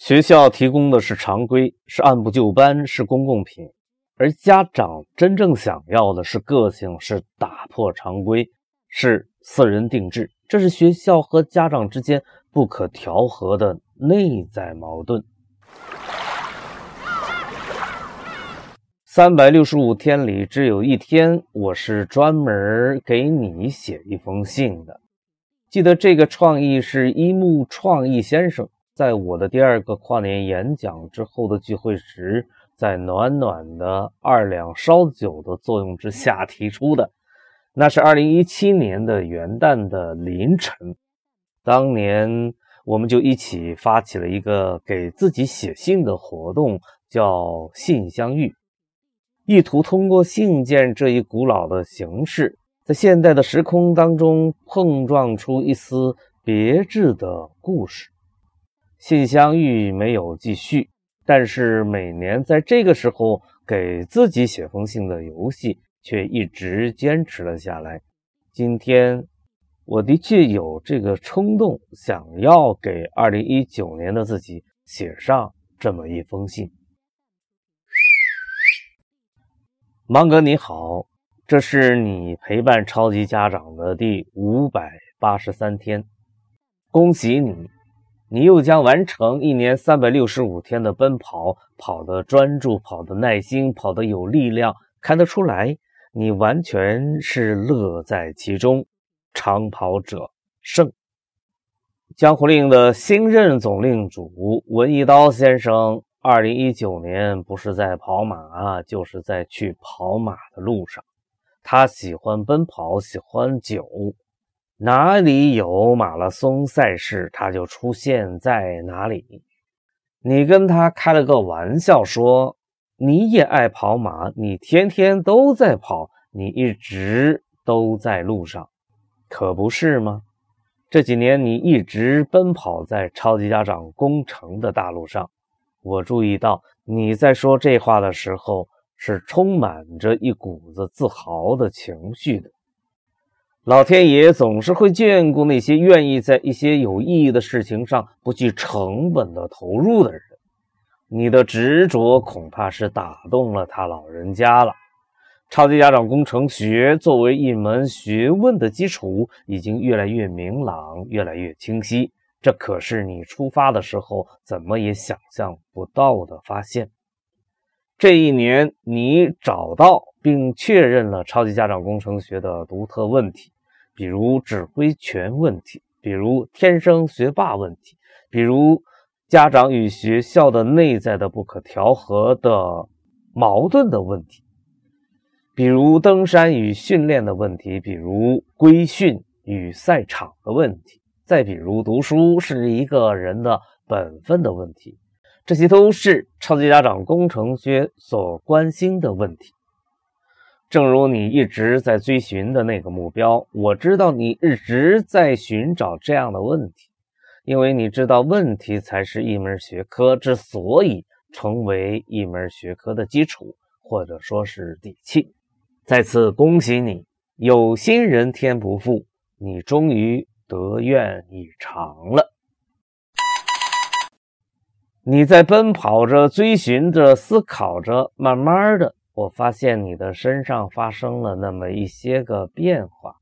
学校提供的是常规，是按部就班，是公共品；而家长真正想要的是个性，是打破常规，是私人定制。这是学校和家长之间不可调和的内在矛盾。三百六十五天里，只有一天我是专门给你写一封信的。记得这个创意是一木创意先生。在我的第二个跨年演讲之后的聚会时，在暖暖的二两烧酒的作用之下提出的，那是二零一七年的元旦的凌晨。当年我们就一起发起了一个给自己写信的活动，叫“信相遇”，意图通过信件这一古老的形式，在现代的时空当中碰撞出一丝别致的故事。信相遇没有继续，但是每年在这个时候给自己写封信的游戏却一直坚持了下来。今天，我的确有这个冲动，想要给2019年的自己写上这么一封信。芒格你好，这是你陪伴超级家长的第五百八十三天，恭喜你。你又将完成一年三百六十五天的奔跑，跑得专注，跑得耐心，跑得有力量，看得出来，你完全是乐在其中。长跑者胜。江湖令的新任总令主文一刀先生，二零一九年不是在跑马，就是在去跑马的路上。他喜欢奔跑，喜欢酒。哪里有马拉松赛事，他就出现在哪里。你跟他开了个玩笑，说你也爱跑马，你天天都在跑，你一直都在路上，可不是吗？这几年你一直奔跑在超级家长工程的大路上。我注意到你在说这话的时候，是充满着一股子自豪的情绪的。老天爷总是会眷顾那些愿意在一些有意义的事情上不计成本的投入的人。你的执着恐怕是打动了他老人家了。超级家长工程学作为一门学问的基础，已经越来越明朗，越来越清晰。这可是你出发的时候怎么也想象不到的发现。这一年，你找到。并确认了超级家长工程学的独特问题，比如指挥权问题，比如天生学霸问题，比如家长与学校的内在的不可调和的矛盾的问题，比如登山与训练的问题，比如规训与赛场的问题，再比如读书是一个人的本分的问题，这些都是超级家长工程学所关心的问题。正如你一直在追寻的那个目标，我知道你一直在寻找这样的问题，因为你知道问题才是一门学科之所以成为一门学科的基础，或者说是底气。再次恭喜你，有心人天不负，你终于得愿以偿了。你在奔跑着、追寻着、思考着，慢慢的。我发现你的身上发生了那么一些个变化，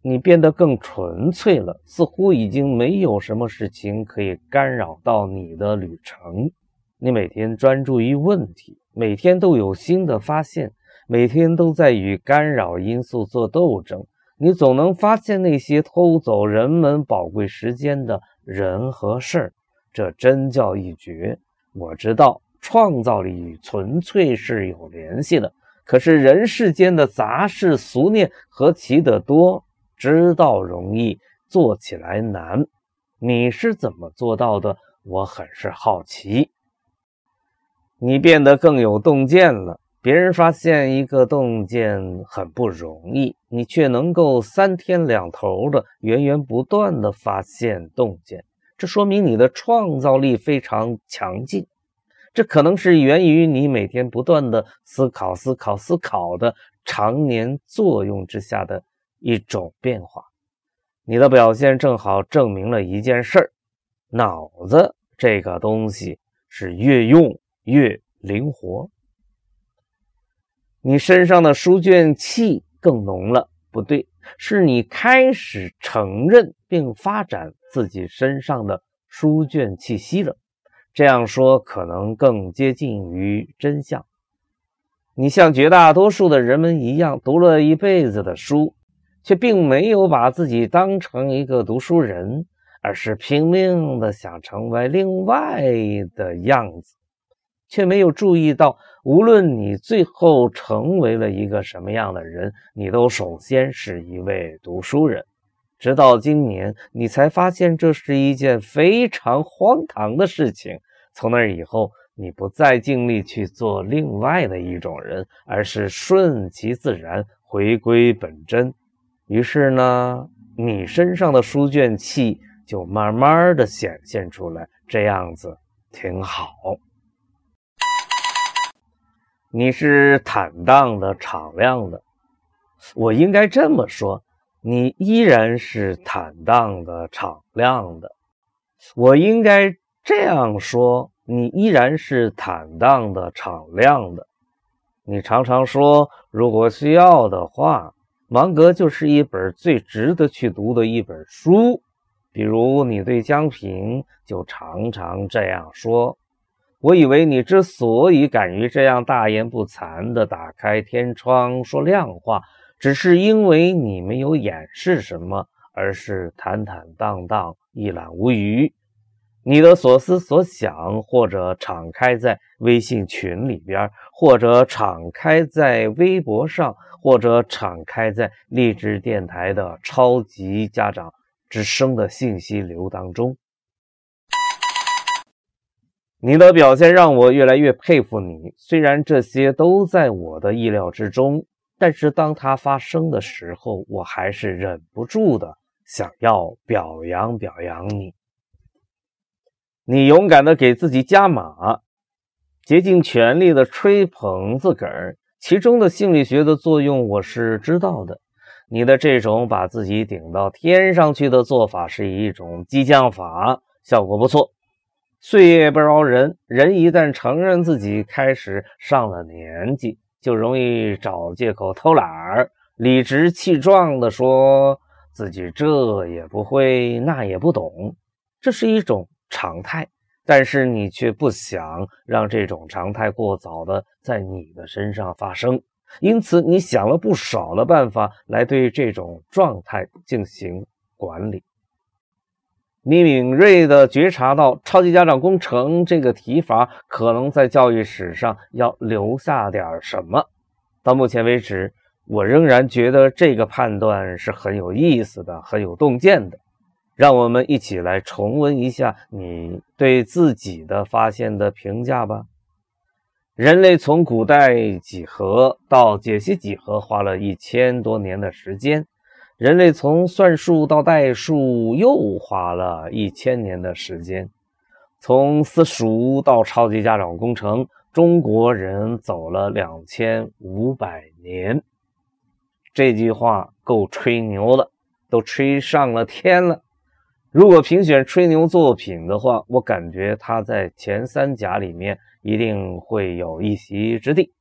你变得更纯粹了，似乎已经没有什么事情可以干扰到你的旅程。你每天专注于问题，每天都有新的发现，每天都在与干扰因素做斗争。你总能发现那些偷走人们宝贵时间的人和事儿，这真叫一绝。我知道。创造力与纯粹是有联系的，可是人世间的杂事俗念何其的多，知道容易，做起来难。你是怎么做到的？我很是好奇。你变得更有洞见了。别人发现一个洞见很不容易，你却能够三天两头的源源不断的发现洞见，这说明你的创造力非常强劲。这可能是源于你每天不断的思考、思考、思考的常年作用之下的一种变化。你的表现正好证明了一件事儿：脑子这个东西是越用越灵活。你身上的书卷气更浓了，不对，是你开始承认并发展自己身上的书卷气息了。这样说可能更接近于真相。你像绝大多数的人们一样，读了一辈子的书，却并没有把自己当成一个读书人，而是拼命的想成为另外的样子，却没有注意到，无论你最后成为了一个什么样的人，你都首先是一位读书人。直到今年，你才发现这是一件非常荒唐的事情。从那以后。你不再尽力去做另外的一种人，而是顺其自然，回归本真。于是呢，你身上的书卷气就慢慢的显现出来，这样子挺好。你是坦荡的、敞亮的，我应该这么说，你依然是坦荡的、敞亮的，我应该这样说。你依然是坦荡的、敞亮的。你常常说，如果需要的话，芒格就是一本最值得去读的一本书。比如，你对江平就常常这样说。我以为你之所以敢于这样大言不惭地打开天窗说亮话，只是因为你没有掩饰什么，而是坦坦荡荡、一览无余。你的所思所想，或者敞开在微信群里边，或者敞开在微博上，或者敞开在励志电台的超级家长之声的信息流当中。你的表现让我越来越佩服你。虽然这些都在我的意料之中，但是当它发生的时候，我还是忍不住的想要表扬表扬你。你勇敢的给自己加码，竭尽全力的吹捧自个儿，其中的心理学的作用我是知道的。你的这种把自己顶到天上去的做法是一种激将法，效果不错。岁月不饶人，人一旦承认自己开始上了年纪，就容易找借口偷懒儿，理直气壮的说自己这也不会，那也不懂，这是一种。常态，但是你却不想让这种常态过早的在你的身上发生，因此你想了不少的办法来对这种状态进行管理。你敏锐地觉察到“超级家长工程”这个提法可能在教育史上要留下点什么。到目前为止，我仍然觉得这个判断是很有意思的，很有洞见的。让我们一起来重温一下你对自己的发现的评价吧。人类从古代几何到解析几何花了一千多年的时间，人类从算术到代数又花了一千年的时间，从私塾到超级家长工程，中国人走了两千五百年。这句话够吹牛的，都吹上了天了。如果评选吹牛作品的话，我感觉他在前三甲里面一定会有一席之地。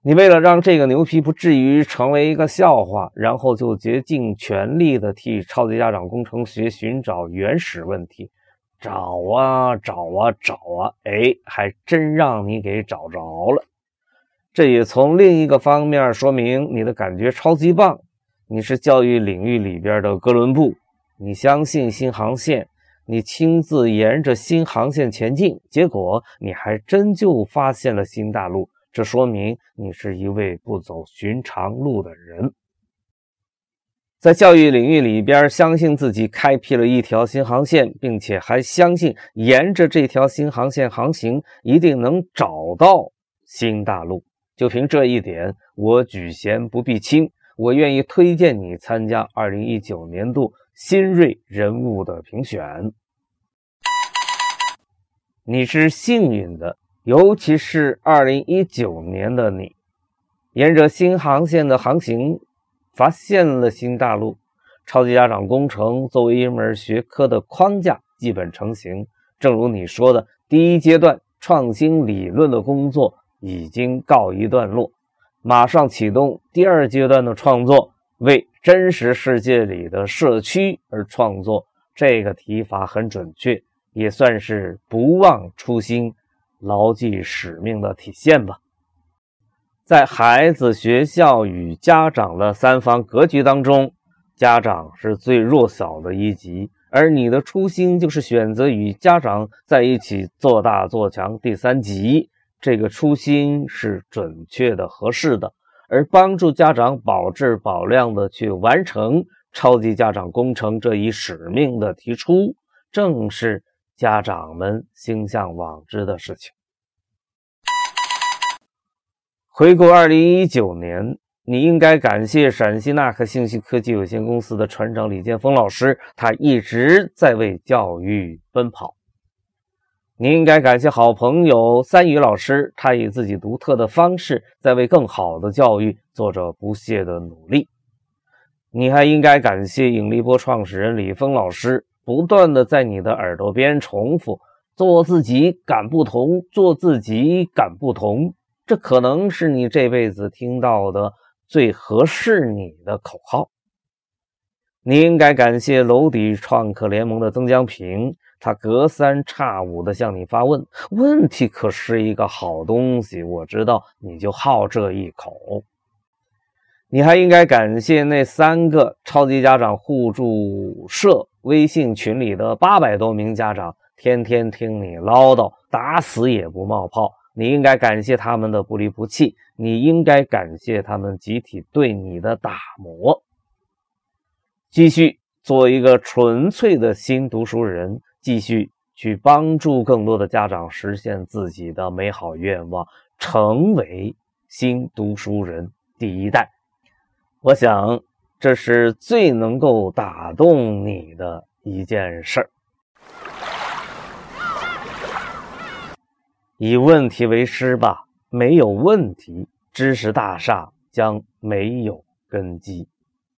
你为了让这个牛皮不至于成为一个笑话，然后就竭尽全力的替超级家长工程学寻找原始问题，找啊找啊找啊，哎，还真让你给找着了。这也从另一个方面说明你的感觉超级棒。你是教育领域里边的哥伦布。你相信新航线，你亲自沿着新航线前进，结果你还真就发现了新大陆。这说明你是一位不走寻常路的人，在教育领域里边，相信自己开辟了一条新航线，并且还相信沿着这条新航线航行，一定能找到新大陆。就凭这一点，我举贤不避亲，我愿意推荐你参加二零一九年度。新锐人物的评选，你是幸运的，尤其是二零一九年的你，沿着新航线的航行，发现了新大陆。超级家长工程作为一门学科的框架基本成型，正如你说的，第一阶段创新理论的工作已经告一段落，马上启动第二阶段的创作，为真实世界里的社区而创作。这个提法很准确，也算是不忘初心、牢记使命的体现吧。在孩子、学校与家长的三方格局当中，家长是最弱小的一级，而你的初心就是选择与家长在一起做大做强第三级。这个初心是准确的、合适的，而帮助家长保质保量的去完成超级家长工程这一使命的提出，正是家长们心向往之的事情。回顾二零一九年，你应该感谢陕西纳克信息科技有限公司的船长李建峰老师，他一直在为教育奔跑。你应该感谢好朋友三宇老师，他以自己独特的方式在为更好的教育做着不懈的努力。你还应该感谢引力波创始人李峰老师，不断的在你的耳朵边重复：“做自己，敢不同；做自己，敢不同。”这可能是你这辈子听到的最合适你的口号。你应该感谢楼底创客联盟的曾江平，他隔三差五的向你发问，问题可是一个好东西，我知道你就好这一口。你还应该感谢那三个超级家长互助社微信群里的八百多名家长，天天听你唠叨，打死也不冒泡。你应该感谢他们的不离不弃，你应该感谢他们集体对你的打磨。继续做一个纯粹的新读书人，继续去帮助更多的家长实现自己的美好愿望，成为新读书人第一代。我想，这是最能够打动你的一件事儿。以问题为师吧，没有问题，知识大厦将没有根基。